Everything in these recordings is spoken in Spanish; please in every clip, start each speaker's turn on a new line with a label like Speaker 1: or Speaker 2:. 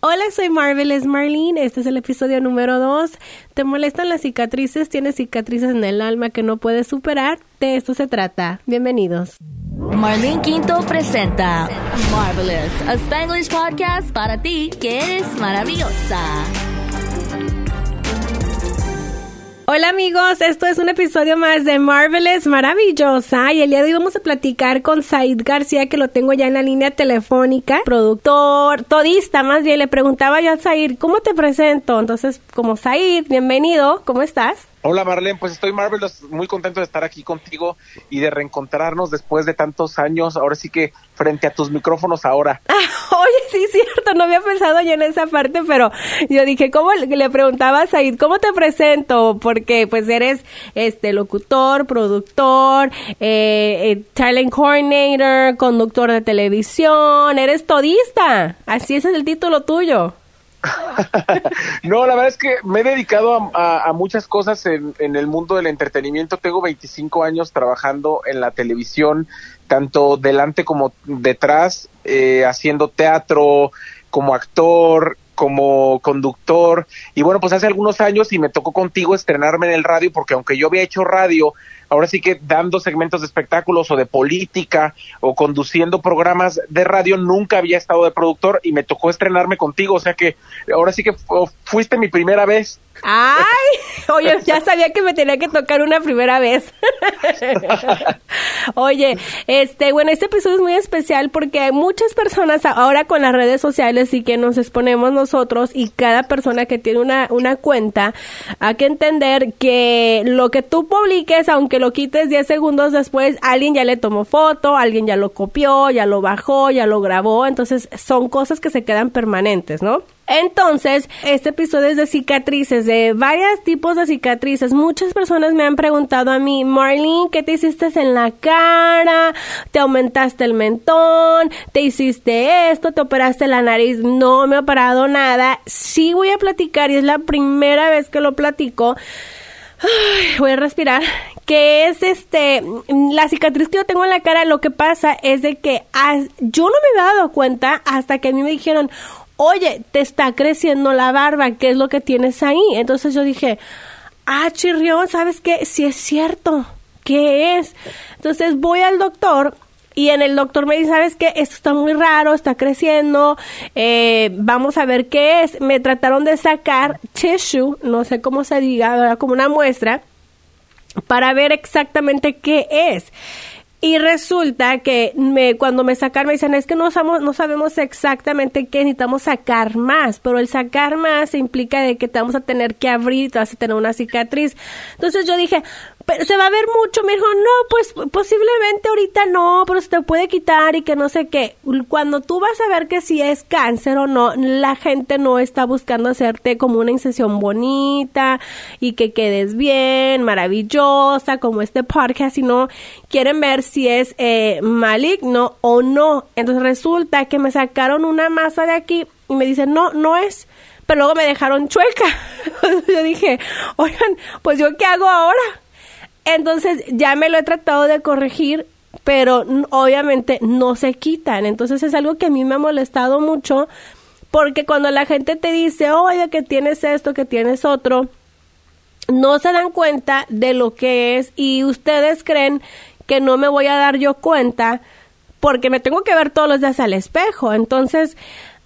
Speaker 1: Hola, soy Marvelous Marlene. Este es el episodio número 2. ¿Te molestan las cicatrices? ¿Tienes cicatrices en el alma que no puedes superar? De esto se trata. Bienvenidos.
Speaker 2: Marlene Quinto presenta Marvelous, a Spanglish podcast para ti que eres maravillosa.
Speaker 1: Hola amigos, esto es un episodio más de Marvelous Maravillosa. Y el día de hoy vamos a platicar con Said García que lo tengo ya en la línea telefónica, productor, todista más bien, le preguntaba yo a Said, ¿cómo te presento? Entonces, como Said, bienvenido, ¿cómo estás?
Speaker 3: Hola Marlene, pues estoy Marvelous, muy contento de estar aquí contigo y de reencontrarnos después de tantos años, ahora sí que frente a tus micrófonos ahora.
Speaker 1: Ah, oye, sí, cierto, no había pensado yo en esa parte, pero yo dije, ¿cómo le preguntaba a Said, ¿cómo te presento? Porque pues eres este locutor, productor, eh, eh, talent coordinator, conductor de televisión, eres todista, así es el título tuyo.
Speaker 3: no, la verdad es que me he dedicado a, muchas cosas en, el mundo del entretenimiento. Tengo 25 años trabajando en la televisión, tanto delante como detrás, eh, haciendo teatro, como actor, como conductor. Y bueno, pues hace algunos años y me tocó contigo estrenarme en el radio, porque aunque yo había hecho radio, ahora sí que dando segmentos de espectáculos o de política o conduciendo programas de radio, nunca había estado de productor y me tocó estrenarme contigo, o sea que ahora sí que fuiste mi primera vez.
Speaker 1: Ay, oye, ya sabía que me tenía que tocar una primera vez. oye, este, bueno, este episodio es muy especial porque hay muchas personas ahora con las redes sociales y que nos exponemos nosotros y cada persona que tiene una, una cuenta, hay que entender que lo que tú publiques, aunque lo quites 10 segundos después, alguien ya le tomó foto, alguien ya lo copió, ya lo bajó, ya lo grabó, entonces son cosas que se quedan permanentes, ¿no? Entonces, este episodio es de cicatrices, de varios tipos de cicatrices. Muchas personas me han preguntado a mí, Marlene, ¿qué te hiciste en la cara? ¿Te aumentaste el mentón? ¿Te hiciste esto? ¿Te operaste la nariz? No me he operado nada. Sí voy a platicar y es la primera vez que lo platico. voy a respirar que es este, la cicatriz que yo tengo en la cara, lo que pasa es de que yo no me había dado cuenta hasta que a mí me dijeron, oye, te está creciendo la barba, ¿qué es lo que tienes ahí? Entonces yo dije, ah, chirrión, ¿sabes qué? Si es cierto, ¿qué es? Entonces voy al doctor y en el doctor me dice, ¿sabes qué? Esto está muy raro, está creciendo, eh, vamos a ver qué es. Me trataron de sacar tissue, no sé cómo se diga, como una muestra para ver exactamente qué es. Y resulta que me, cuando me sacan me dicen, es que no sabemos, no sabemos exactamente qué, necesitamos sacar más, pero el sacar más implica de que te vamos a tener que abrir, te vas a tener una cicatriz. Entonces yo dije, pero se va a ver mucho. Me dijo, no, pues posiblemente ahorita no, pero se te puede quitar y que no sé qué. Cuando tú vas a ver que si es cáncer o no, la gente no está buscando hacerte como una incisión bonita y que quedes bien, maravillosa, como este podcast, sino quieren ver si es eh, maligno o no. Entonces resulta que me sacaron una masa de aquí y me dicen, no, no es pero luego me dejaron chueca. yo dije, oigan, pues yo qué hago ahora? Entonces ya me lo he tratado de corregir, pero obviamente no se quitan. Entonces es algo que a mí me ha molestado mucho porque cuando la gente te dice, oye, que tienes esto, que tienes otro, no se dan cuenta de lo que es y ustedes creen que no me voy a dar yo cuenta porque me tengo que ver todos los días al espejo. Entonces,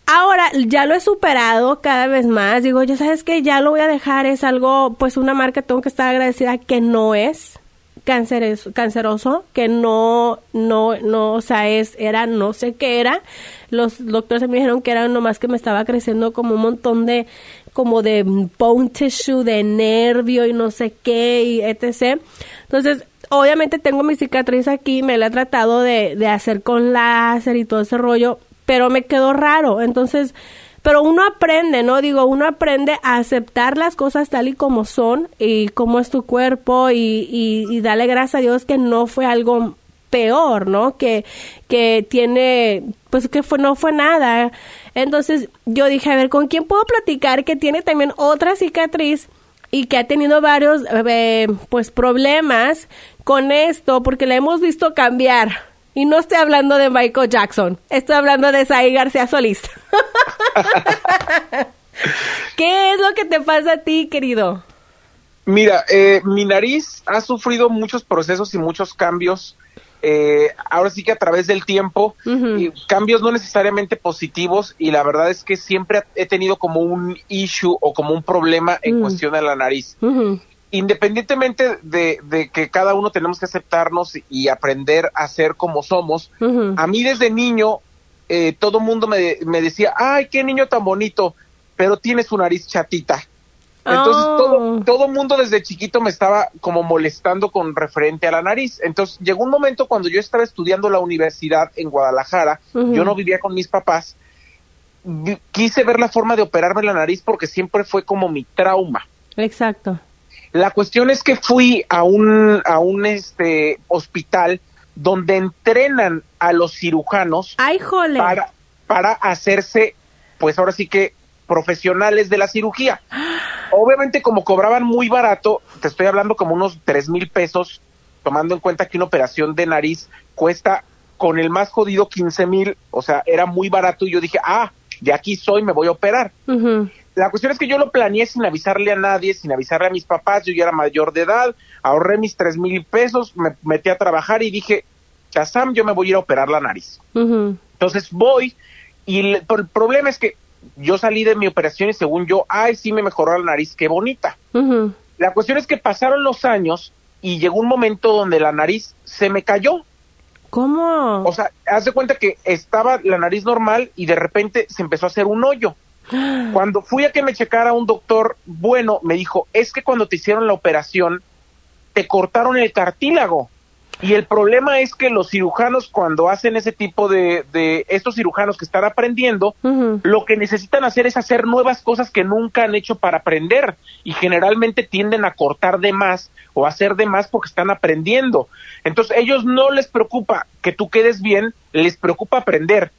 Speaker 1: Ahora ya lo he superado cada vez más. Digo, ya sabes que ya lo voy a dejar. Es algo, pues una marca, tengo que estar agradecida que no es canceroso, que no, no, no, o sea, es, era, no sé qué era. Los doctores me dijeron que era nomás que me estaba creciendo como un montón de, como de bone tissue, de nervio y no sé qué, y etc. Entonces, obviamente tengo mi cicatriz aquí, me la he tratado de, de hacer con láser y todo ese rollo pero me quedó raro. Entonces, pero uno aprende, ¿no? Digo, uno aprende a aceptar las cosas tal y como son y cómo es tu cuerpo y, y, y darle gracias a Dios que no fue algo peor, ¿no? Que, que tiene, pues que fue, no fue nada. Entonces yo dije, a ver, ¿con quién puedo platicar que tiene también otra cicatriz y que ha tenido varios, eh, pues, problemas con esto? Porque la hemos visto cambiar Y no estoy hablando de Michael Jackson, estoy hablando de Saí García Solís. ¿Qué es lo que te pasa a ti, querido?
Speaker 3: Mira, eh, mi nariz ha sufrido muchos procesos y muchos cambios. Eh, ahora sí que a través del tiempo, y cambios no necesariamente positivos y la verdad es que siempre he tenido como un issue o como un problema en cuestión de la nariz independientemente de, que cada uno tenemos que aceptarnos y aprender a ser como somos, a mí desde niño eh, todo mundo me, me, decía, ay, qué niño tan bonito, pero tiene su nariz chatita. Entonces todo, oh. todo mundo desde chiquito me estaba como molestando con referente a la nariz. Entonces llegó un momento cuando yo estaba estudiando la universidad en Guadalajara, yo no vivía con mis papás, quise ver la forma de operarme la nariz porque siempre fue como mi trauma.
Speaker 1: Exacto.
Speaker 3: La cuestión es que fui a un, a un este, hospital donde entrenan a los cirujanos para, para hacerse, pues ahora sí que profesionales de la cirugía. Obviamente como cobraban muy barato, te estoy hablando como unos tres mil pesos, tomando en cuenta que una operación de nariz cuesta con el más jodido 15 mil, o sea, era muy barato y yo dije, ah, de aquí soy, me voy a operar la cuestión es que yo lo planeé sin avisarle a nadie, sin avisarle a mis papás, yo ya era mayor de edad, ahorré mis tres mil pesos, me metí a trabajar y dije, Chazam, yo me voy a ir a operar la nariz. Entonces voy y el, problema es que yo salí de mi operación y según yo, ay, sí me mejoró la nariz, qué bonita. La cuestión es que pasaron los años y llegó un momento donde la nariz se me cayó.
Speaker 1: ¿Cómo?
Speaker 3: O sea, haz de cuenta que estaba la nariz normal y de repente se empezó a hacer un hoyo. Cuando fui a que me checara un doctor bueno, me dijo, es que cuando te hicieron la operación, te cortaron el cartílago. Y el problema es que los cirujanos cuando hacen ese tipo de, de estos cirujanos que están aprendiendo, lo que necesitan hacer es hacer nuevas cosas que nunca han hecho para aprender y generalmente tienden a cortar de más o hacer de más porque están aprendiendo. Entonces ellos no les preocupa que tú quedes bien, les preocupa aprender.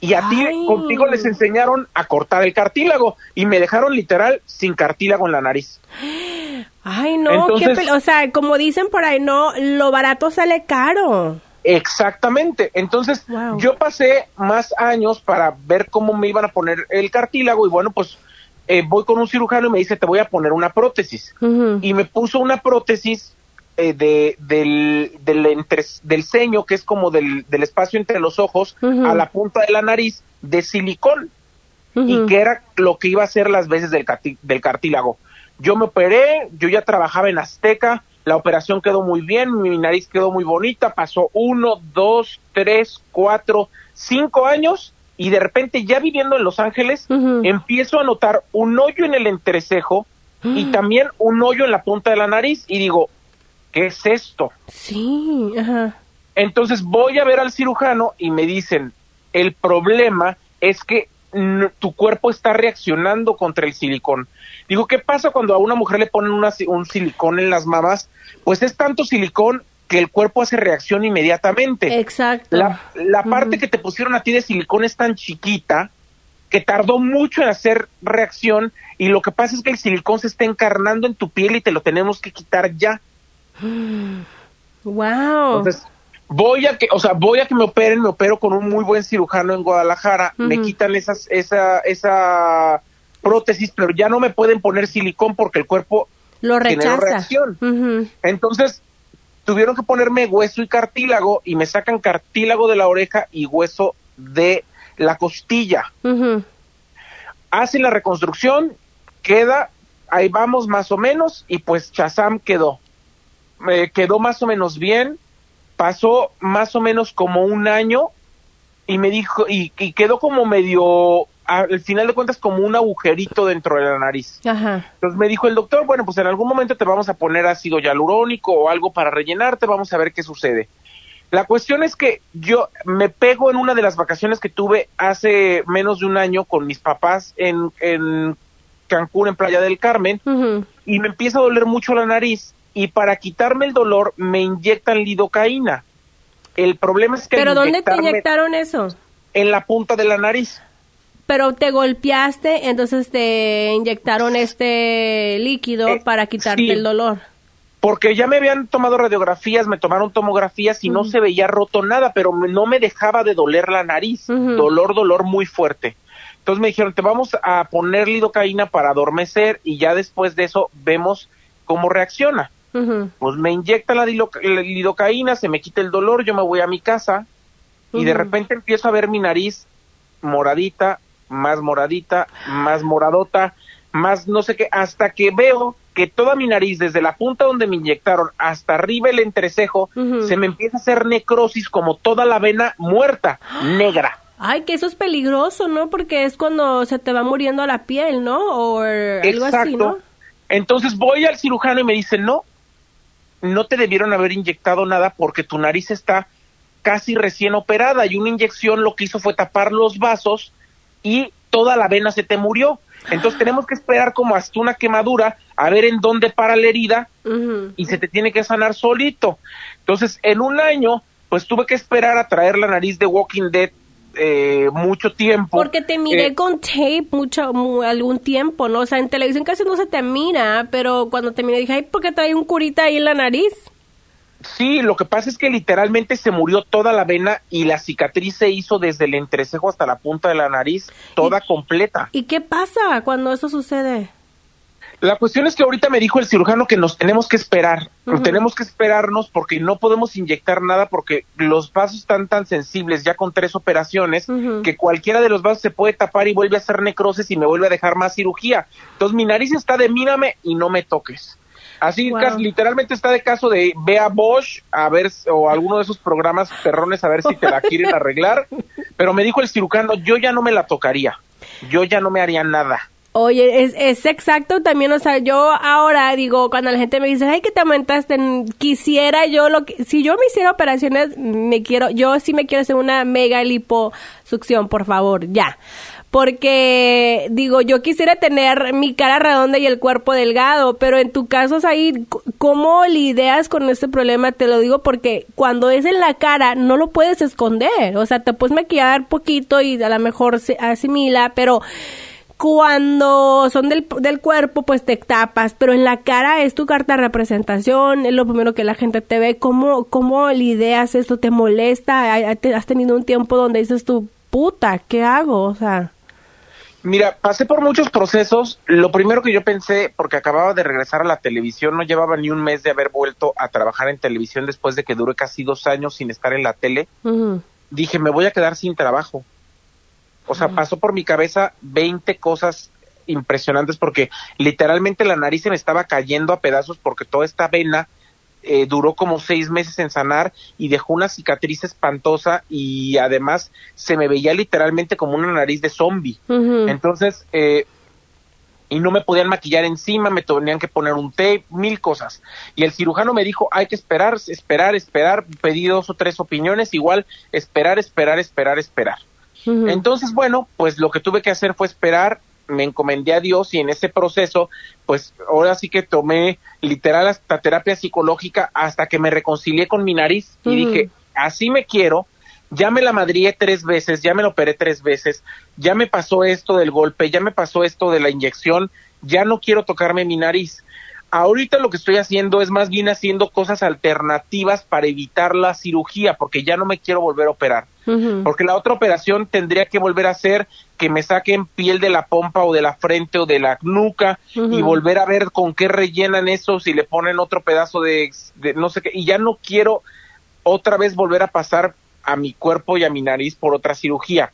Speaker 3: Y a ti, contigo les enseñaron a cortar el cartílago y me dejaron literal sin cartílago en la nariz.
Speaker 1: Ay, no, o sea, como dicen por ahí, no, lo barato sale caro.
Speaker 3: Exactamente. Entonces, yo pasé más años para ver cómo me iban a poner el cartílago y bueno, pues eh, voy con un cirujano y me dice, te voy a poner una prótesis. Y me puso una prótesis eh, de, del, del, del ceño, que es como del, del espacio entre los ojos, a la punta de la nariz, de silicón, y que era lo que iba a hacer las veces del, del cartílago. Yo me operé, yo ya trabajaba en Azteca, la operación quedó muy bien, mi nariz quedó muy bonita, pasó uno, dos, tres, cuatro, cinco años y de repente ya viviendo en Los Ángeles empiezo a notar un hoyo en el entrecejo y también un hoyo en la punta de la nariz y digo, ¿qué es esto?
Speaker 1: Sí, ajá.
Speaker 3: Entonces voy a ver al cirujano y me dicen, el problema es que tu cuerpo está reaccionando contra el silicón. Digo, ¿qué pasa cuando a una mujer le ponen un silicón en las mamas? Pues es tanto silicón que el cuerpo hace reacción inmediatamente.
Speaker 1: Exacto.
Speaker 3: La, parte que te pusieron a ti de silicón es tan chiquita que tardó mucho en hacer reacción y lo que pasa es que el silicón se está encarnando en tu piel y te lo tenemos que quitar ya.
Speaker 1: Wow.
Speaker 3: Entonces, voy a que, o sea, voy a que me operen, me opero con un muy buen cirujano en Guadalajara, me quitan esas, esa, esa prótesis, pero ya no me pueden poner silicón porque el cuerpo
Speaker 1: lo rechaza.
Speaker 3: reacción. Entonces, tuvieron que ponerme hueso y cartílago y me sacan cartílago de la oreja y hueso de la costilla. Hacen la reconstrucción, queda, ahí vamos más o menos, y pues Chazam quedó me quedó más o menos bien, pasó más o menos como un año y me dijo, y, quedó como medio, al final de cuentas, como un agujerito dentro de la nariz. Entonces me dijo el doctor, bueno, pues en algún momento te vamos a poner ácido hialurónico o algo para rellenarte, vamos a ver qué sucede. La cuestión es que yo me pego en una de las vacaciones que tuve hace menos de un año con mis papás en, en Cancún, en Playa del Carmen, y me empieza a doler mucho la nariz y para quitarme el dolor me inyectan lidocaína. El problema es que...
Speaker 1: ¿Pero dónde te inyectaron eso?
Speaker 3: En la punta de la nariz.
Speaker 1: Pero te golpeaste, entonces te inyectaron este líquido eh, para quitarte el dolor.
Speaker 3: porque ya me habían tomado radiografías, me tomaron tomografías y no se veía roto nada, pero no me dejaba de doler la nariz, dolor, dolor muy fuerte. Entonces me dijeron, te vamos a poner lidocaína para adormecer y ya después de eso vemos cómo reacciona. Pues me inyectan la, lidocaína, se me quita el dolor, yo me voy a mi casa y de repente empiezo a ver mi nariz moradita, más moradita, más moradota, más no sé qué, hasta que veo que toda mi nariz, desde la punta donde me inyectaron hasta arriba el entrecejo, se me empieza a hacer necrosis como toda la vena muerta, negra.
Speaker 1: Ay, que eso es peligroso, ¿no? Porque es cuando se te va muriendo la piel, ¿no? O algo así, ¿no?
Speaker 3: Entonces voy al cirujano y me dice, no, no te debieron haber inyectado nada porque tu nariz está casi recién operada y una inyección lo que hizo fue tapar los vasos y toda la vena se te murió. Entonces tenemos que esperar como hasta una quemadura a ver en dónde para la herida y se te tiene que sanar solito. Entonces en un año pues tuve que esperar a traer la nariz de Walking Dead eh, mucho tiempo.
Speaker 1: Porque te miré eh, con tape mucho, algún tiempo, ¿no? O sea, en televisión casi no se te mira, pero cuando te miré dije, ay, ¿por qué trae un curita ahí en la nariz?
Speaker 3: Sí, lo que pasa es que literalmente se murió toda la vena y la cicatriz se hizo desde el entrecejo hasta la punta de la nariz, toda completa.
Speaker 1: ¿Y qué pasa cuando eso sucede?
Speaker 3: La cuestión es que ahorita me dijo el cirujano que nos tenemos que esperar, tenemos que esperarnos porque no podemos inyectar nada porque los vasos están tan sensibles ya con tres operaciones que cualquiera de los vasos se puede tapar y vuelve a hacer necrosis y me vuelve a dejar más cirugía. Entonces mi nariz está de mírame y no me toques. Así literalmente está de caso de ve a Bosch a ver o alguno de esos programas perrones a ver si te la quieren arreglar, pero me dijo el cirujano, yo ya no me la tocaría. Yo ya no me haría nada.
Speaker 1: Oye, es, es exacto también, o sea, yo ahora digo, cuando la gente me dice, ay, que te aumentaste, quisiera yo lo que, si yo me hiciera operaciones, me quiero, yo sí me quiero hacer una mega liposucción, por favor, ya porque digo, yo quisiera tener mi cara redonda y el cuerpo delgado, pero en tu caso, ahí, ¿cómo lidias con este problema? Te lo digo porque cuando es en la cara no lo puedes esconder, o sea, te puedes maquillar poquito y a lo mejor se asimila, pero cuando son del, del, cuerpo, pues te tapas, pero en la cara es tu carta de representación, es lo primero que la gente te ve. ¿Cómo, cómo lidias esto? ¿Te molesta? ¿Has tenido un tiempo donde dices tu puta, qué hago? O sea.
Speaker 3: Mira, pasé por muchos procesos. Lo primero que yo pensé, porque acababa de regresar a la televisión, no llevaba ni un mes de haber vuelto a trabajar en televisión después de que duré casi dos años sin estar en la tele. Dije, me voy a quedar sin trabajo. O sea, pasó por mi cabeza 20 cosas impresionantes porque literalmente la nariz se me estaba cayendo a pedazos porque toda esta vena eh, duró como seis meses en sanar y dejó una cicatriz espantosa y además se me veía literalmente como una nariz de zombie. Entonces, eh, y no me podían maquillar encima, me tenían que poner un tape, mil cosas. Y el cirujano me dijo, hay que esperar, esperar, esperar, pedí dos o tres opiniones, igual esperar, esperar, esperar, esperar. Entonces, bueno, pues lo que tuve que hacer fue esperar me encomendé a Dios y en ese proceso, pues ahora sí que tomé literal hasta terapia psicológica hasta que me reconcilié con mi nariz y dije, así me quiero, ya me la madrié tres veces, ya me lo operé tres veces, ya me pasó esto del golpe, ya me pasó esto de la inyección, ya no quiero tocarme mi nariz. Ahorita lo que estoy haciendo es más bien haciendo cosas alternativas para evitar la cirugía, porque ya no me quiero volver a operar. Porque la otra operación tendría que volver a ser que me saquen piel de la pompa o de la frente o de la nuca y volver a ver con qué rellenan eso, si le ponen otro pedazo de, no sé qué. Y ya no quiero otra vez volver a pasar a mi cuerpo y a mi nariz por otra cirugía.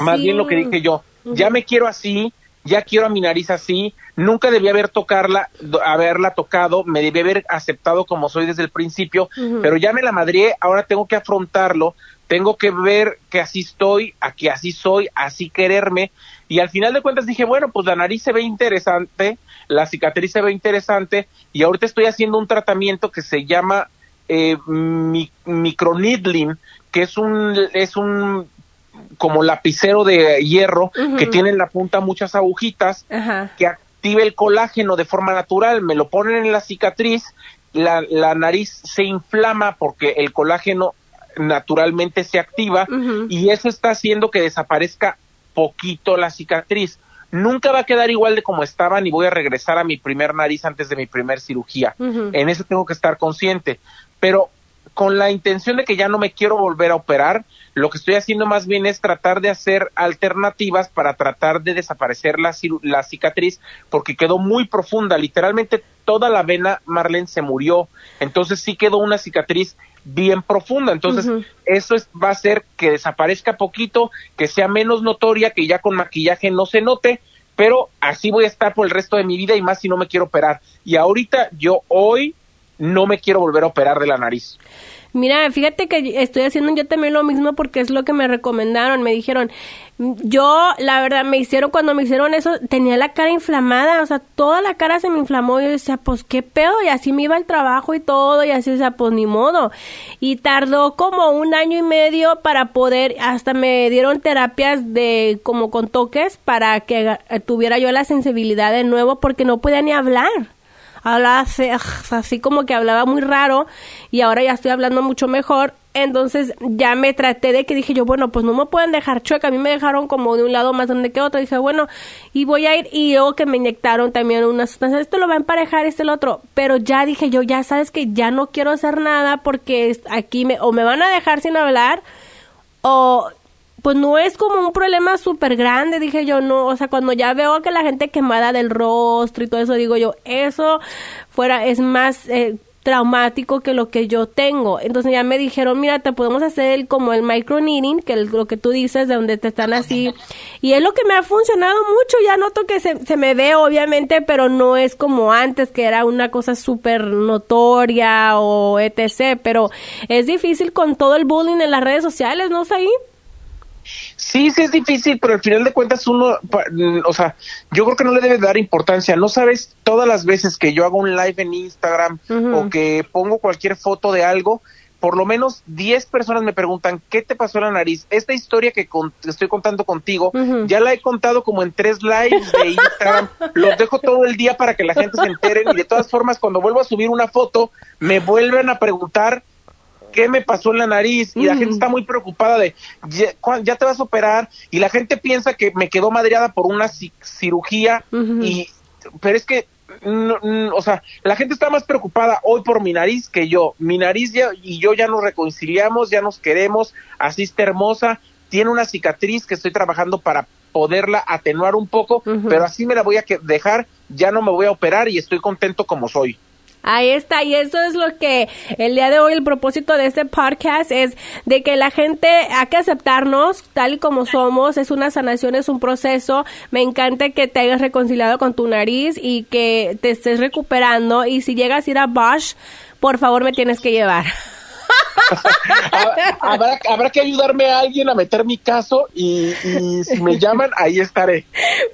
Speaker 3: Más bien lo que dije yo, ya me quiero así, ya quiero a mi nariz así, nunca debí haber tocarla, haberla tocado, me debí haber aceptado como soy desde el principio, pero ya me la madrié, ahora tengo que afrontarlo, tengo que ver que así estoy, a que así soy, así quererme, y al final de cuentas dije, bueno, pues la nariz se ve interesante, la cicatriz se ve interesante, y ahorita estoy haciendo un tratamiento que se llama eh, microneedling, que es un, es un como lapicero de hierro que tiene en la punta muchas agujitas que activa el colágeno de forma natural, me lo ponen en la cicatriz, la, la nariz se inflama porque el colágeno naturalmente se activa y eso está haciendo que desaparezca poquito la cicatriz. nunca va a quedar igual de como estaba ni voy a regresar a mi primer nariz antes de mi primer cirugía. En eso tengo que estar consciente. Pero con la intención de que ya no me quiero volver a operar, lo que estoy haciendo más bien es tratar de hacer alternativas para tratar de desaparecer la, la cicatriz porque quedó muy profunda, literalmente toda la vena Marlene se murió, entonces sí quedó una cicatriz bien profunda, entonces eso es, va a hacer que desaparezca poquito, que sea menos notoria, que ya con maquillaje no se note, pero así voy a estar por el resto de mi vida y más si no me quiero operar. Y ahorita yo hoy no me quiero volver a operar de la nariz.
Speaker 1: Mira, fíjate que estoy haciendo yo también lo mismo porque es lo que me recomendaron. Me dijeron, yo, la verdad, me hicieron, cuando me hicieron eso, tenía la cara inflamada, o sea, toda la cara se me inflamó. Y yo decía, pues qué pedo, y así me iba el trabajo y todo, y así, o sea, pues ni modo. Y tardó como un año y medio para poder, hasta me dieron terapias de, como con toques, para que tuviera yo la sensibilidad de nuevo, porque no podía ni hablar hablaba así como que hablaba muy raro y ahora ya estoy hablando mucho mejor. Entonces ya me traté de que dije yo, bueno, pues no me pueden dejar chueca. A mí me dejaron como de un lado más grande que otro. Dije, bueno, y voy a ir. Y luego que me inyectaron también una sustancia. Esto lo va a emparejar, este el otro. Pero ya dije yo, ya sabes que ya no quiero hacer nada porque aquí me, o me van a dejar sin hablar o pues no es como un problema súper grande, dije yo, no, o sea, cuando ya veo que la gente quemada del rostro y todo eso, digo yo, eso fuera, es más eh, traumático que lo que yo tengo. Entonces ya me dijeron, mira, te podemos hacer el, como el micro needing, que es lo que tú dices, de donde te están así. Y es lo que me ha funcionado mucho. Ya noto que se, se me ve, obviamente, pero no es como antes, que era una cosa súper notoria o etc. Pero es difícil con todo el bullying en las redes sociales, ¿no, ahí
Speaker 3: Sí, sí es difícil, pero al final de cuentas uno, o sea, yo creo que no le debe dar importancia. No sabes todas las veces que yo hago un live en Instagram o que pongo cualquier foto de algo, por lo menos 10 personas me preguntan, ¿qué te pasó en la nariz? Esta historia que estoy contando contigo, ya la he contado como en tres lives de Instagram, los dejo todo el día para que la gente se entere y de todas formas cuando vuelvo a subir una foto, me vuelven a preguntar qué me pasó en la nariz y la gente está muy preocupada de ya, te vas a operar y la gente piensa que me quedó madreada por una cirugía y pero es que o sea, la gente está más preocupada hoy por mi nariz que yo. Mi nariz ya, y yo ya nos reconciliamos, ya nos queremos, así está hermosa, tiene una cicatriz que estoy trabajando para poderla atenuar un poco, pero así me la voy a dejar, ya no me voy a operar y estoy contento como soy.
Speaker 1: Ahí está, y eso es lo que el día de hoy el propósito de este podcast es de que la gente hay que aceptarnos tal y como somos, es una sanación, es un proceso. Me encanta que te hayas reconciliado con tu nariz y que te estés recuperando y si llegas a ir a Bosch, por favor me tienes que llevar.
Speaker 3: habrá, habrá, que ayudarme a alguien a meter mi caso y, si me llaman, ahí estaré.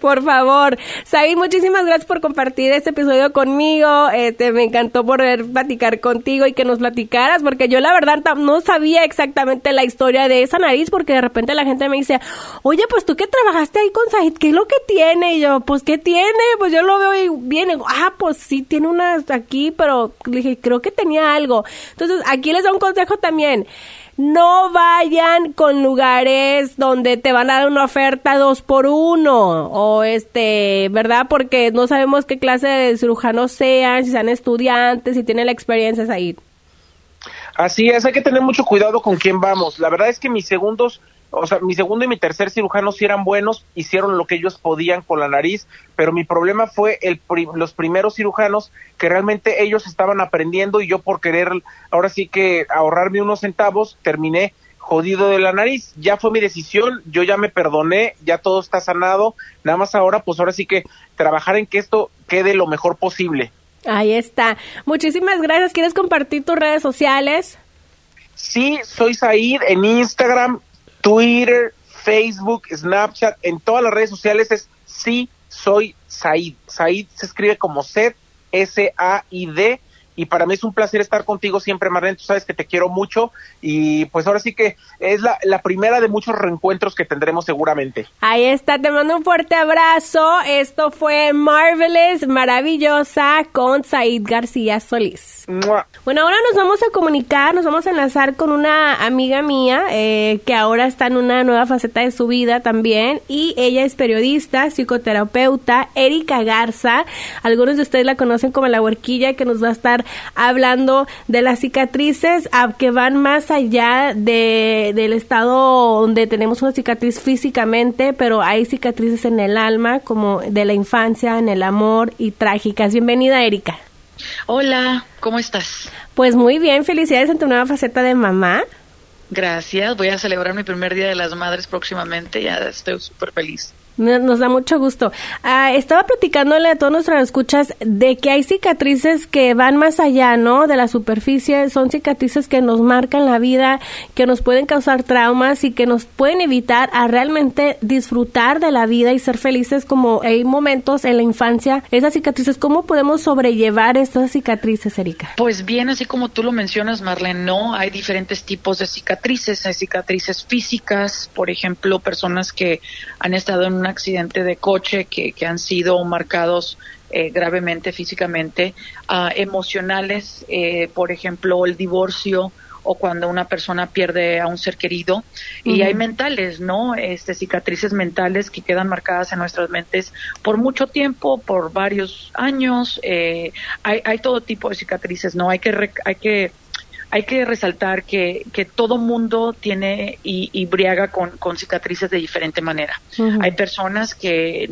Speaker 1: Por favor. Said, muchísimas gracias por compartir este episodio conmigo. Este, me encantó poder platicar contigo y que nos platicaras, porque yo la verdad no sabía exactamente la historia de esa nariz, porque de repente la gente me dice, oye, pues tú que trabajaste ahí con Said, ¿qué es lo que tiene? Y yo, pues, ¿qué tiene? Pues yo lo veo y viene, ah, pues sí, tiene una aquí, pero dije, creo que tenía algo. Entonces, aquí les da un consejo también. No vayan con lugares donde te van a dar una oferta dos por uno o este, ¿verdad? Porque no sabemos qué clase de cirujanos sean, si sean estudiantes, si tienen la experiencia ahí.
Speaker 3: Así es, hay que tener mucho cuidado con quién vamos. La verdad es que mis segundos o sea, mi segundo y mi tercer cirujano sí eran buenos, hicieron lo que ellos podían con la nariz, pero mi problema fue el los primeros cirujanos que realmente ellos estaban aprendiendo y yo por querer ahora sí que ahorrarme unos centavos terminé jodido de la nariz. Ya fue mi decisión, yo ya me perdoné, ya todo está sanado, nada más ahora pues ahora sí que trabajar en que esto quede lo mejor posible.
Speaker 1: Ahí está. Muchísimas gracias. ¿Quieres compartir tus redes sociales?
Speaker 3: Sí, soy Said en Instagram, Twitter, Facebook, Snapchat, en todas las redes sociales es sí soy Said. Said se escribe como Z, S-A-I-D y para mí es un placer estar contigo siempre, Marlene, tú sabes que te quiero mucho y pues ahora sí que es la, la primera de muchos reencuentros que tendremos seguramente.
Speaker 1: Ahí está, te mando un fuerte abrazo. Esto fue Marvelous, maravillosa con Said García Solís. Bueno, ahora nos vamos a comunicar, nos vamos a enlazar con una amiga mía eh, que ahora está en una nueva faceta de su vida también y ella es periodista, psicoterapeuta, Erika Garza. Algunos de ustedes la conocen como la huerquilla que nos va a estar hablando de las cicatrices que van más allá de, del estado donde tenemos una cicatriz físicamente, pero hay cicatrices en el alma como de la infancia, en el amor y trágicas. Bienvenida, Erika.
Speaker 4: Hola, ¿cómo estás?
Speaker 1: Pues muy bien, felicidades en tu nueva faceta de mamá.
Speaker 4: Gracias, voy a celebrar mi primer Día de las Madres próximamente, ya estoy súper feliz.
Speaker 1: Nos da mucho gusto. Ah, estaba platicándole a todos nuestros escuchas de que hay cicatrices que van más allá, ¿no? De la superficie. Son cicatrices que nos marcan la vida, que nos pueden causar traumas y que nos pueden evitar a realmente disfrutar de la vida y ser felices como hay momentos en la infancia. Esas cicatrices, ¿cómo podemos sobrellevar estas cicatrices, Erika?
Speaker 4: Pues bien, así como tú lo mencionas, Marlene, no, hay diferentes tipos de cicatrices. Hay cicatrices físicas, por ejemplo, personas que han estado en un accidente de coche que, han sido marcados eh, gravemente físicamente, uh, emocionales, eh, por ejemplo, el divorcio o cuando una persona pierde a un ser querido y hay mentales, ¿no? Este cicatrices mentales que quedan marcadas en nuestras mentes por mucho tiempo, por varios años. Eh, hay, hay todo tipo de cicatrices, ¿no? Hay que hay que hay que resaltar que, que todo mundo tiene y, y briaga con, con, cicatrices de diferente manera. Hay personas que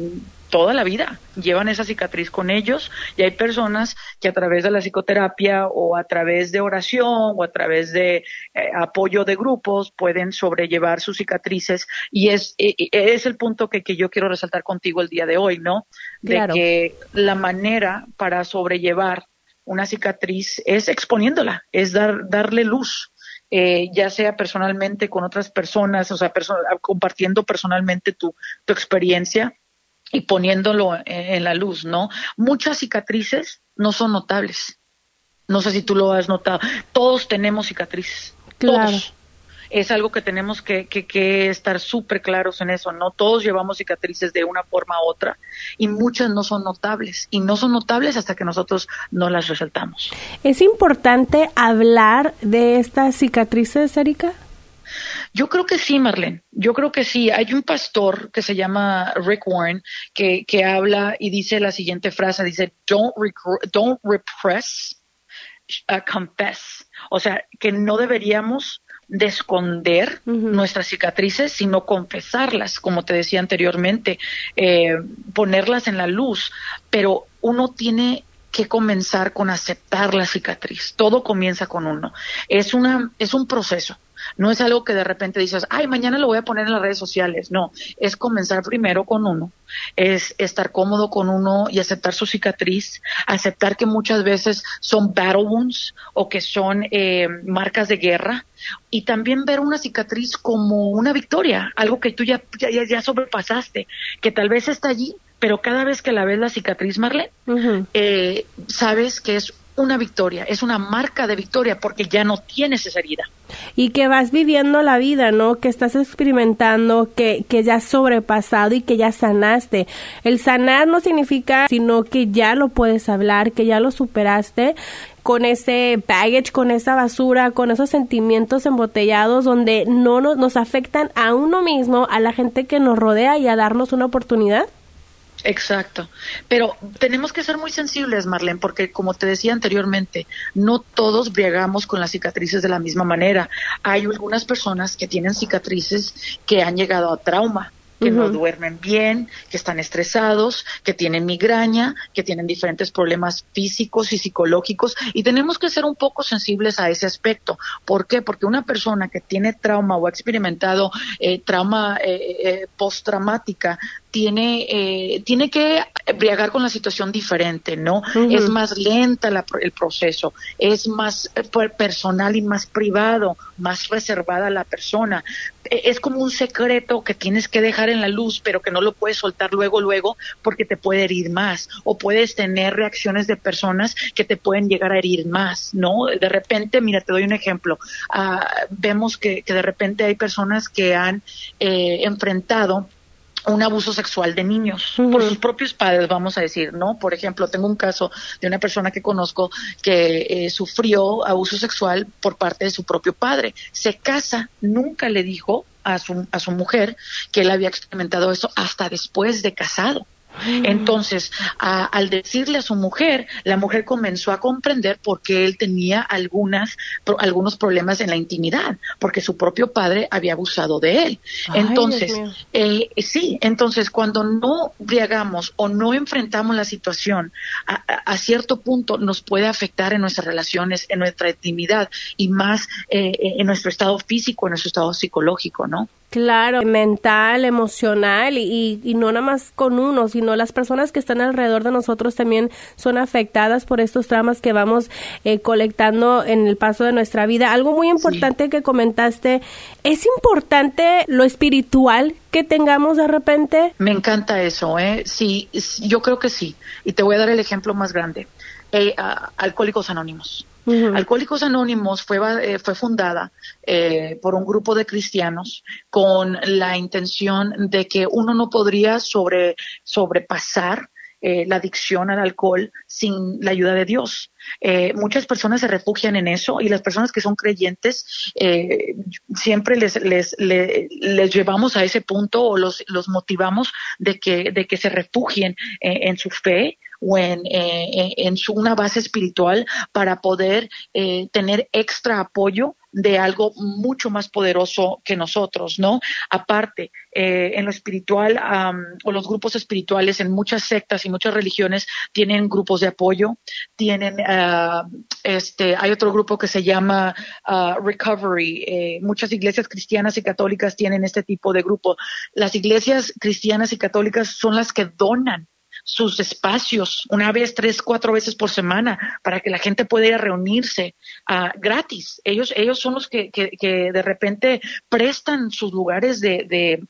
Speaker 4: toda la vida llevan esa cicatriz con ellos y hay personas que a través de la psicoterapia o a través de oración o a través de eh, apoyo de grupos pueden sobrellevar sus cicatrices y es, es el punto que, que, yo quiero resaltar contigo el día de hoy, ¿no? De que la manera para sobrellevar una cicatriz es exponiéndola, es dar, darle luz. Eh, ya sea personalmente con otras personas, o sea, compartiendo personalmente tu, tu experiencia y poniéndolo en, la luz, ¿no? Muchas cicatrices no son notables. No sé si tú lo has notado. Todos tenemos cicatrices. Claro es algo que tenemos que, que, estar súper claros en eso, ¿no? Todos llevamos cicatrices de una forma u otra y muchas no son notables y no son notables hasta que nosotros no las resaltamos.
Speaker 1: ¿Es importante hablar de estas cicatrices, Erika?
Speaker 4: Yo creo que sí, Marlene. Yo creo que sí. Hay un pastor que se llama Rick Warren que, que habla y dice la siguiente frase, dice, don't, don't repress, uh, confess. O sea, que no deberíamos de esconder nuestras cicatrices, sino confesarlas, como te decía anteriormente, eh, ponerlas en la luz, pero uno tiene que comenzar con aceptar la cicatriz. Todo comienza con uno. Es una, es un proceso. No es algo que de repente dices, ay, mañana lo voy a poner en las redes sociales. No, es comenzar primero con uno, es estar cómodo con uno y aceptar su cicatriz, aceptar que muchas veces son battle wounds o que son eh, marcas de guerra y también ver una cicatriz como una victoria, algo que tú ya, ya, ya sobrepasaste, que tal vez está allí, pero cada vez que la ves la cicatriz, Marlene, eh, sabes que es una victoria, es una marca de victoria porque ya no tienes esa herida.
Speaker 1: Y que vas viviendo la vida, ¿no? Que estás experimentando, que, que ya has sobrepasado y que ya sanaste. El sanar no significa sino que ya lo puedes hablar, que ya lo superaste con ese baggage, con esa basura, con esos sentimientos embotellados donde no nos, nos afectan a uno mismo, a la gente que nos rodea y a darnos una oportunidad.
Speaker 4: Exacto. Pero tenemos que ser muy sensibles, Marlene, porque como te decía anteriormente, no todos briagamos con las cicatrices de la misma manera. Hay algunas personas que tienen cicatrices que han llegado a trauma que no duermen bien, que están estresados, que tienen migraña, que tienen diferentes problemas físicos y psicológicos y tenemos que ser un poco sensibles a ese aspecto. ¿Por qué? Porque una persona que tiene trauma o ha experimentado eh, trauma eh, eh, postraumática tiene, eh, tiene que briagar con la situación diferente, ¿no? Es más lenta el proceso, es más eh, personal y más privado, más reservada la persona. E, es como un secreto que tienes que dejar en la luz, pero que no lo puedes soltar luego, luego, porque te puede herir más. O puedes tener reacciones de personas que te pueden llegar a herir más, ¿no? De repente, mira, te doy un ejemplo. Ah, vemos que, que, de repente hay personas que han eh, enfrentado un abuso sexual de niños por sus propios padres, vamos a decir, ¿no? Por ejemplo, tengo un caso de una persona que conozco que eh, sufrió abuso sexual por parte de su propio padre. Se casa, nunca le dijo a su, a su mujer que él había experimentado eso hasta después de casado. Entonces, al decirle a su mujer, la mujer comenzó a comprender por qué él tenía algunas, algunos problemas en la intimidad, porque su propio padre había abusado de él. entonces, eh, sí, entonces cuando no briagamos o no enfrentamos la situación, a, cierto punto nos puede afectar en nuestras relaciones, en nuestra intimidad y más eh, en nuestro estado físico, en nuestro estado psicológico, ¿no?
Speaker 1: Claro, mental, emocional y, y, no nada más con uno, sino las personas que están alrededor de nosotros también son afectadas por estos traumas que vamos eh, colectando en el paso de nuestra vida. Algo muy importante que comentaste, ¿es importante lo espiritual que tengamos de repente?
Speaker 4: Me encanta eso, ¿eh? Sí, yo creo que sí. Y te voy a dar el ejemplo más grande. Eh, Alcohólicos Anónimos. Alcohólicos Anónimos fue, eh, fue fundada eh, por un grupo de cristianos con la intención de que uno no podría sobre, sobrepasar eh, la adicción al alcohol sin la ayuda de Dios. muchas personas se refugian en eso y las personas que son creyentes siempre les, les, les, llevamos a ese punto o los, los motivamos de que, de que se refugien en su fe o en, eh, en su, una base espiritual para poder eh, tener extra apoyo de algo mucho más poderoso que nosotros, ¿no? Aparte, eh, en lo espiritual o los grupos espirituales en muchas sectas y muchas religiones tienen grupos de apoyo, tienen, ah, este, hay otro grupo que se llama ah, Recovery. Eh, muchas iglesias cristianas y católicas tienen este tipo de grupo. Las iglesias cristianas y católicas son las que donan sus espacios una vez, tres, cuatro veces por semana para que la gente pueda ir a reunirse uh, gratis. Ellos, ellos son los que, que, que, de repente prestan sus lugares de, de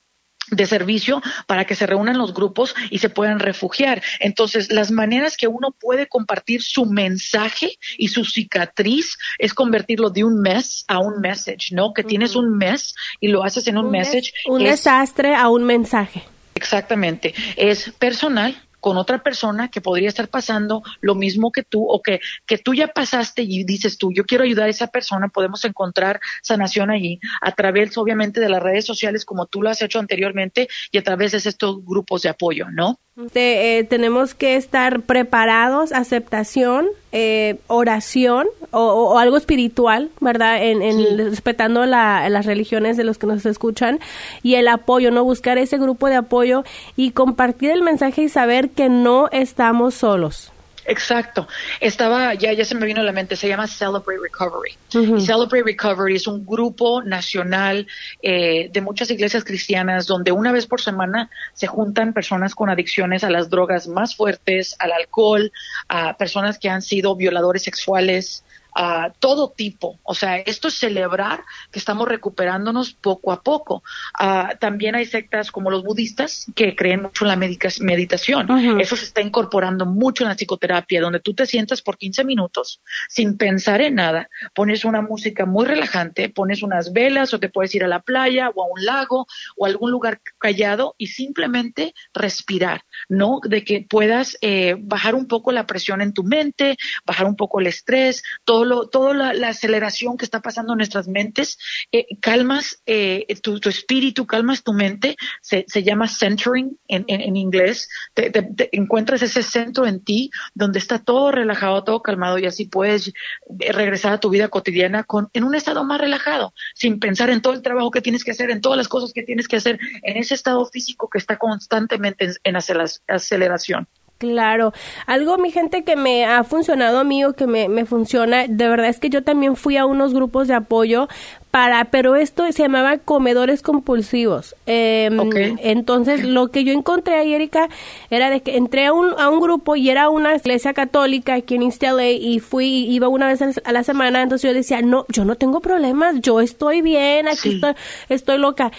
Speaker 4: de servicio para que se reúnan los grupos y se puedan refugiar. Entonces, las maneras que uno puede compartir su mensaje y su cicatriz es convertirlo de un mes a un message, ¿no? Que tienes un mes y lo haces en un, message.
Speaker 1: un desastre a un mensaje.
Speaker 4: Exactamente. Es personal, con otra persona que podría estar pasando lo mismo que tú o que, que tú ya pasaste y dices tú, yo quiero ayudar a esa persona, podemos encontrar sanación allí a través obviamente de las redes sociales como tú lo has hecho anteriormente y a través de estos grupos de apoyo, ¿no?
Speaker 1: Eh, tenemos que estar preparados, aceptación, eh, oración o, algo espiritual, ¿verdad? En, respetando las religiones de los que nos escuchan y el apoyo, ¿no? Buscar ese grupo de apoyo y compartir el mensaje y saber que no estamos solos.
Speaker 4: Exacto. Estaba, ya, ya se me vino a la mente, se llama Celebrate Recovery. Y Celebrate Recovery es un grupo nacional eh, de muchas iglesias cristianas donde una vez por semana se juntan personas con adicciones a las drogas más fuertes, al alcohol, a personas que han sido violadores sexuales, a todo tipo. O sea, esto es celebrar que estamos recuperándonos poco a poco. Uh, también hay sectas como los budistas que creen mucho en la meditación. Eso se está incorporando mucho en la psicoterapia, donde tú te sientas por 15 minutos sin pensar en nada, pones una música muy relajante, pones unas velas o te puedes ir a la playa o a un lago o a algún lugar callado y simplemente respirar, ¿no? De que puedas eh, bajar un poco la presión en tu mente, bajar un poco el estrés, todo toda la, aceleración que está pasando en nuestras mentes, eh, calmas eh, tu, espíritu, calmas tu mente, se, llama centering en, inglés, te, encuentras ese centro en ti donde está todo relajado, todo calmado y así puedes regresar a tu vida cotidiana con, en un estado más relajado, sin pensar en todo el trabajo que tienes que hacer, en todas las cosas que tienes que hacer, en ese estado físico que está constantemente en aceleración.
Speaker 1: Claro, algo mi gente que me ha funcionado a mí o que me, me funciona, de verdad es que yo también fui a unos grupos de apoyo para, pero esto se llamaba comedores compulsivos. Em, entonces, lo que yo encontré ahí, Erika, era de que entré a un, a un grupo y era una iglesia católica aquí en East LA y fui, iba una vez a la semana, entonces yo decía, no, yo no tengo problemas, yo estoy bien, aquí estoy, estoy loca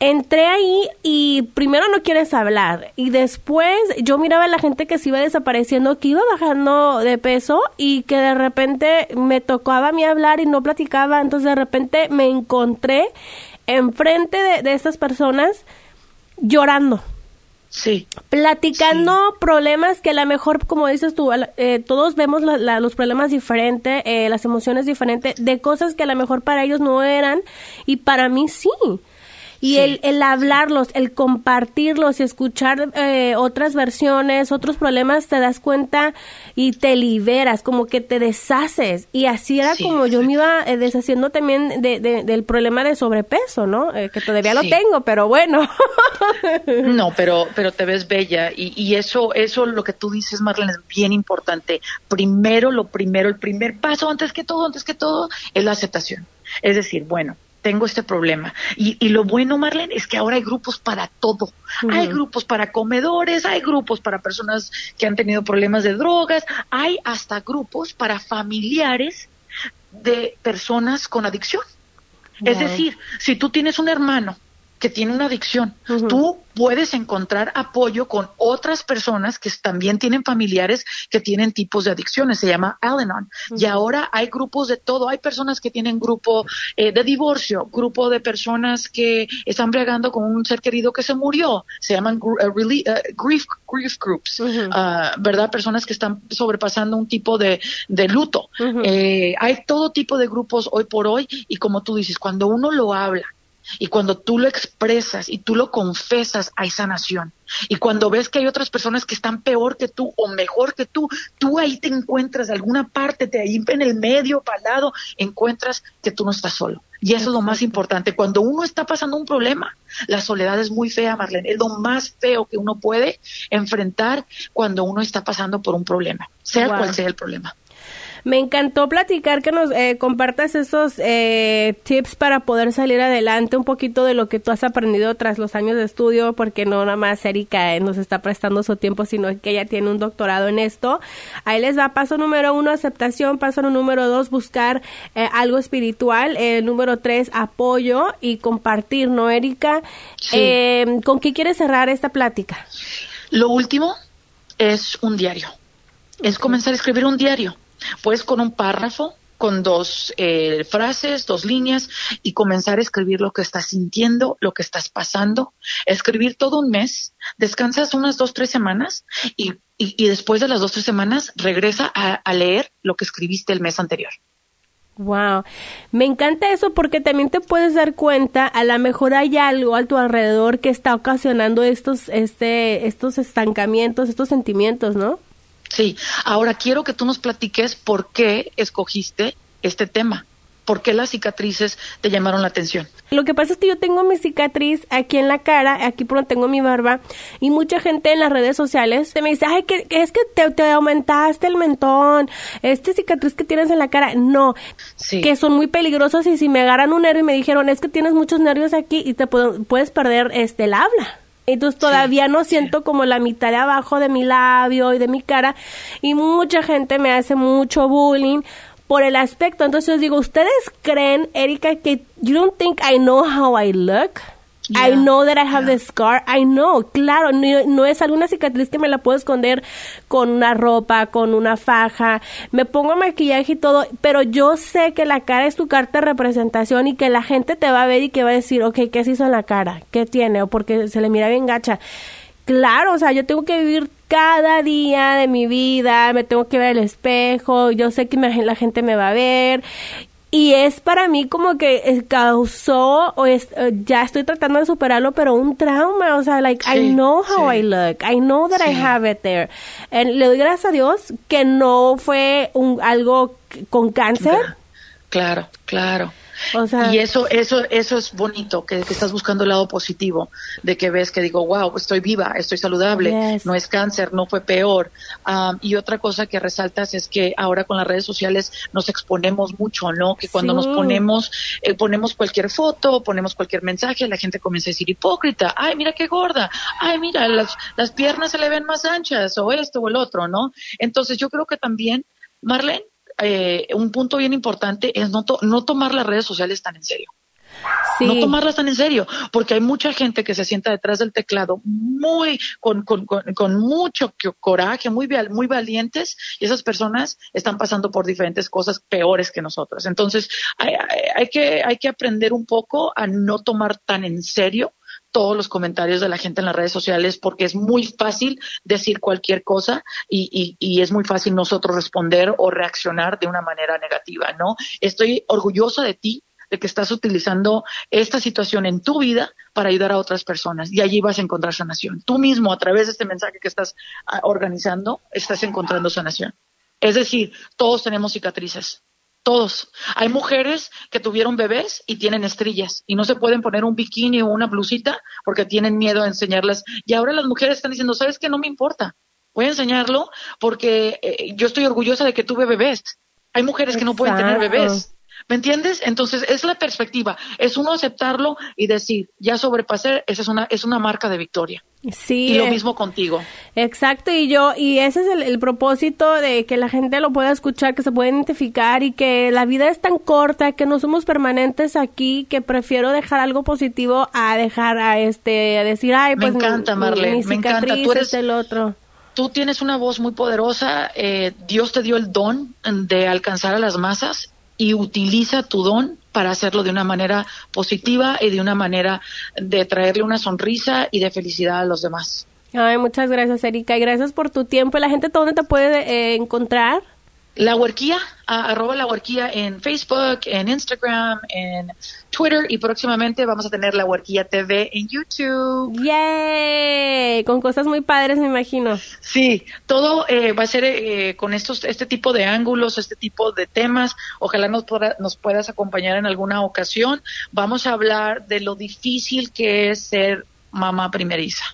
Speaker 1: entré ahí y primero no quieres hablar y después yo miraba a la gente que se iba desapareciendo, que iba bajando de peso y que de repente me tocaba a mí hablar y no platicaba, entonces de repente me encontré enfrente de, de estas personas llorando.
Speaker 4: Sí.
Speaker 1: Platicando problemas que a lo mejor, como dices tú, eh, todos vemos los problemas diferentes, eh, las emociones diferentes, de cosas que a lo mejor para ellos no eran y para mí sí. Y el, el hablarlos, el compartirlos y escuchar eh, otras versiones, otros problemas, te das cuenta y te liberas, como que te deshaces. Y así era como yo me iba eh, deshaciendo también de, del problema de sobrepeso, ¿no? Eh, que todavía lo tengo, pero bueno.
Speaker 4: no, pero, pero te ves bella. Y, y eso, eso lo que tú dices, Marlene, es bien importante. Primero, lo primero, el primer paso, antes que todo, antes que todo, es la aceptación. Es decir, bueno, tengo este problema. Y, y, lo bueno, Marlene, es que ahora hay grupos para todo. Hay grupos para comedores, hay grupos para personas que han tenido problemas de drogas, hay hasta grupos para familiares de personas con adicción. Es decir, si tú tienes un hermano que tiene una adicción, tú puedes encontrar apoyo con otras personas que también tienen familiares que tienen tipos de adicciones, se llama Al-Anon. Y ahora hay grupos de todo, hay personas que tienen grupo eh, de divorcio, grupo de personas que están bregando con un ser querido que se murió, se llaman uh, grief, grief, groups, ah, ¿verdad? Personas que están sobrepasando un tipo de, de luto. Eh, hay todo tipo de grupos hoy por hoy y como tú dices, cuando uno lo habla, y cuando tú lo expresas y tú lo confesas, hay sanación. Y cuando ves que hay otras personas que están peor que tú o mejor que tú, tú ahí te encuentras de alguna parte, te ahí en el medio, para lado, encuentras que tú no estás solo. Y eso es lo más importante. Cuando uno está pasando un problema, la soledad es muy fea, Marlene. Es lo más feo que uno puede enfrentar cuando uno está pasando por un problema, sea cual sea el problema.
Speaker 1: Me encantó platicar que nos eh, compartas esos eh, tips para poder salir adelante, un poquito de lo que tú has aprendido tras los años de estudio, porque no nada más Erika eh, nos está prestando su tiempo, sino que ella tiene un doctorado en esto. Ahí les va paso número uno, aceptación, paso número dos, buscar algo espiritual, número tres, apoyo y compartir, ¿no, Erika? ¿Con qué quieres cerrar esta plática?
Speaker 4: Lo último es un diario. Es comenzar a escribir un diario pues con un párrafo, con dos eh, frases, dos líneas y comenzar a escribir lo que estás sintiendo, lo que estás pasando, escribir todo un mes, descansas unas dos, tres semanas y, y, después de las dos, tres semanas regresa a, a leer lo que escribiste el mes anterior.
Speaker 1: Wow, me encanta eso porque también te puedes dar cuenta, a lo mejor hay algo a tu alrededor que está ocasionando estos, este, estos estancamientos, estos sentimientos, ¿no?
Speaker 4: Sí, ahora quiero que tú nos platiques por qué escogiste este tema. ¿Por qué las cicatrices te llamaron la atención?
Speaker 1: Lo que pasa es que yo tengo mi cicatriz aquí en la cara, aquí por donde tengo mi barba, y mucha gente en las redes sociales me dice, ay, que, es que te, aumentaste el mentón, este cicatriz que tienes en la cara, no, que son muy peligrosos y si me agarran un nervio y me dijeron, es que tienes muchos nervios aquí y te puedes perder este el habla. Entonces todavía no siento como la mitad de abajo de mi labio y de mi cara. Y mucha gente me hace mucho bullying por el aspecto. Entonces yo digo, ¿ustedes creen, Erika, que you don't think I know how I look? I know that I have the scar. I know, claro, no, es alguna cicatriz que me la puedo esconder con una ropa, con una faja. Me pongo maquillaje y todo, pero yo sé que la cara es tu carta de representación y que la gente te va a ver y que va a decir, ok, ¿qué se hizo en la cara? ¿Qué tiene? O porque se le mira bien gacha. Claro, o sea, yo tengo que vivir cada día de mi vida, me tengo que ver el espejo, yo sé que la gente me va a ver y es para mí como que eh, causó, o es, eh, ya estoy tratando de superarlo, pero un trauma. O sea, like, I know how I look. I know that I have it there. le doy gracias a Dios que no fue un, algo con cáncer.
Speaker 4: Claro, claro. Y eso, eso, eso es bonito, que, estás buscando el lado positivo, de que ves que digo, wow, estoy viva, estoy saludable, no es cáncer, no fue peor. y otra cosa que resaltas es que ahora con las redes sociales nos exponemos mucho, ¿no? Que cuando nos ponemos, eh, ponemos cualquier foto, ponemos cualquier mensaje, la gente comienza a decir hipócrita, ay, mira qué gorda, ay, mira, las, las piernas se le ven más anchas, o esto o el otro, ¿no? Entonces yo creo que también, Marlene, eh, un punto bien importante es no, no tomar las redes sociales tan en serio. No tomarlas tan en serio, porque hay mucha gente que se sienta detrás del teclado muy, con, con, con, mucho coraje, muy, muy valientes, y esas personas están pasando por diferentes cosas peores que nosotros. Entonces, hay, hay, que, hay que aprender un poco a no tomar tan en serio todos los comentarios de la gente en las redes sociales porque es muy fácil decir cualquier cosa y, y, es muy fácil nosotros responder o reaccionar de una manera negativa, ¿no? Estoy orgullosa de ti de que estás utilizando esta situación en tu vida para ayudar a otras personas y allí vas a encontrar sanación. Tú mismo, a través de este mensaje que estás ah, organizando, estás encontrando sanación. Es decir, todos tenemos cicatrices todos. Hay mujeres que tuvieron bebés y tienen estrillas y no se pueden poner un bikini o una blusita porque tienen miedo a enseñarlas. Y ahora las mujeres están diciendo, ¿sabes qué? No me importa. Voy a enseñarlo porque eh, yo estoy orgullosa de que tuve bebés. Hay mujeres que no pueden tener bebés. ¿Me entiendes? Entonces, es la perspectiva, es uno aceptarlo y decir, ya sobrepasé, esa es una, es una marca de victoria.
Speaker 1: Sí.
Speaker 4: Y lo mismo contigo.
Speaker 1: Exacto, y yo, y ese es el, propósito de que la gente lo pueda escuchar, que se pueda identificar y que la vida es tan corta, que no somos permanentes aquí, que prefiero dejar algo positivo a dejar a este, a decir, ay, pues
Speaker 4: me encanta, Marlene, me encanta.
Speaker 1: Tú eres el otro.
Speaker 4: Tú tienes una voz muy poderosa, eh, Dios te dio el don de alcanzar a las masas y utiliza tu don para hacerlo de una manera positiva y de una manera de traerle una sonrisa y de felicidad a los demás.
Speaker 1: Ay, muchas gracias, Erika, y gracias por tu tiempo. ¿La gente dónde te puede eh, encontrar?
Speaker 4: La Huerquía, arroba la Huerquía en Facebook, en Instagram, en Twitter y próximamente vamos a tener la Huerquía TV en YouTube.
Speaker 1: ¡Yay! Con cosas muy padres, me imagino.
Speaker 4: Sí, todo eh, va a ser eh, con estos, este tipo de ángulos, este tipo de temas. Ojalá nos, nos puedas acompañar en alguna ocasión. Vamos a hablar de lo difícil que es ser mamá primeriza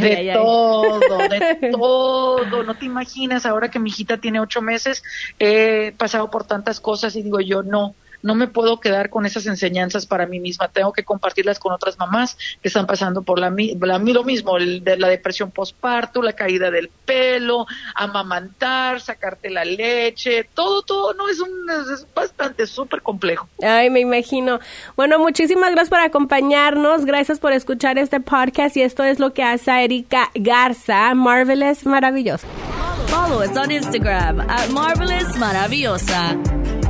Speaker 4: de todo, de todo. No te imaginas, ahora que mi hijita tiene ocho meses, he pasado por tantas cosas y digo yo, no, no me puedo quedar con esas enseñanzas para mí misma, tengo que compartirlas con otras mamás que están pasando por la, la lo mismo, de la depresión postparto, la caída del pelo, amamantar, sacarte la leche, todo, todo, no, es, un, es bastante, súper complejo.
Speaker 1: Ay, me imagino. Bueno, muchísimas gracias por acompañarnos, gracias por escuchar este podcast y esto es lo que hace Erika Garza, Marvelous Maravillosa.
Speaker 2: Follow us on Instagram at Marvelous Maravillosa.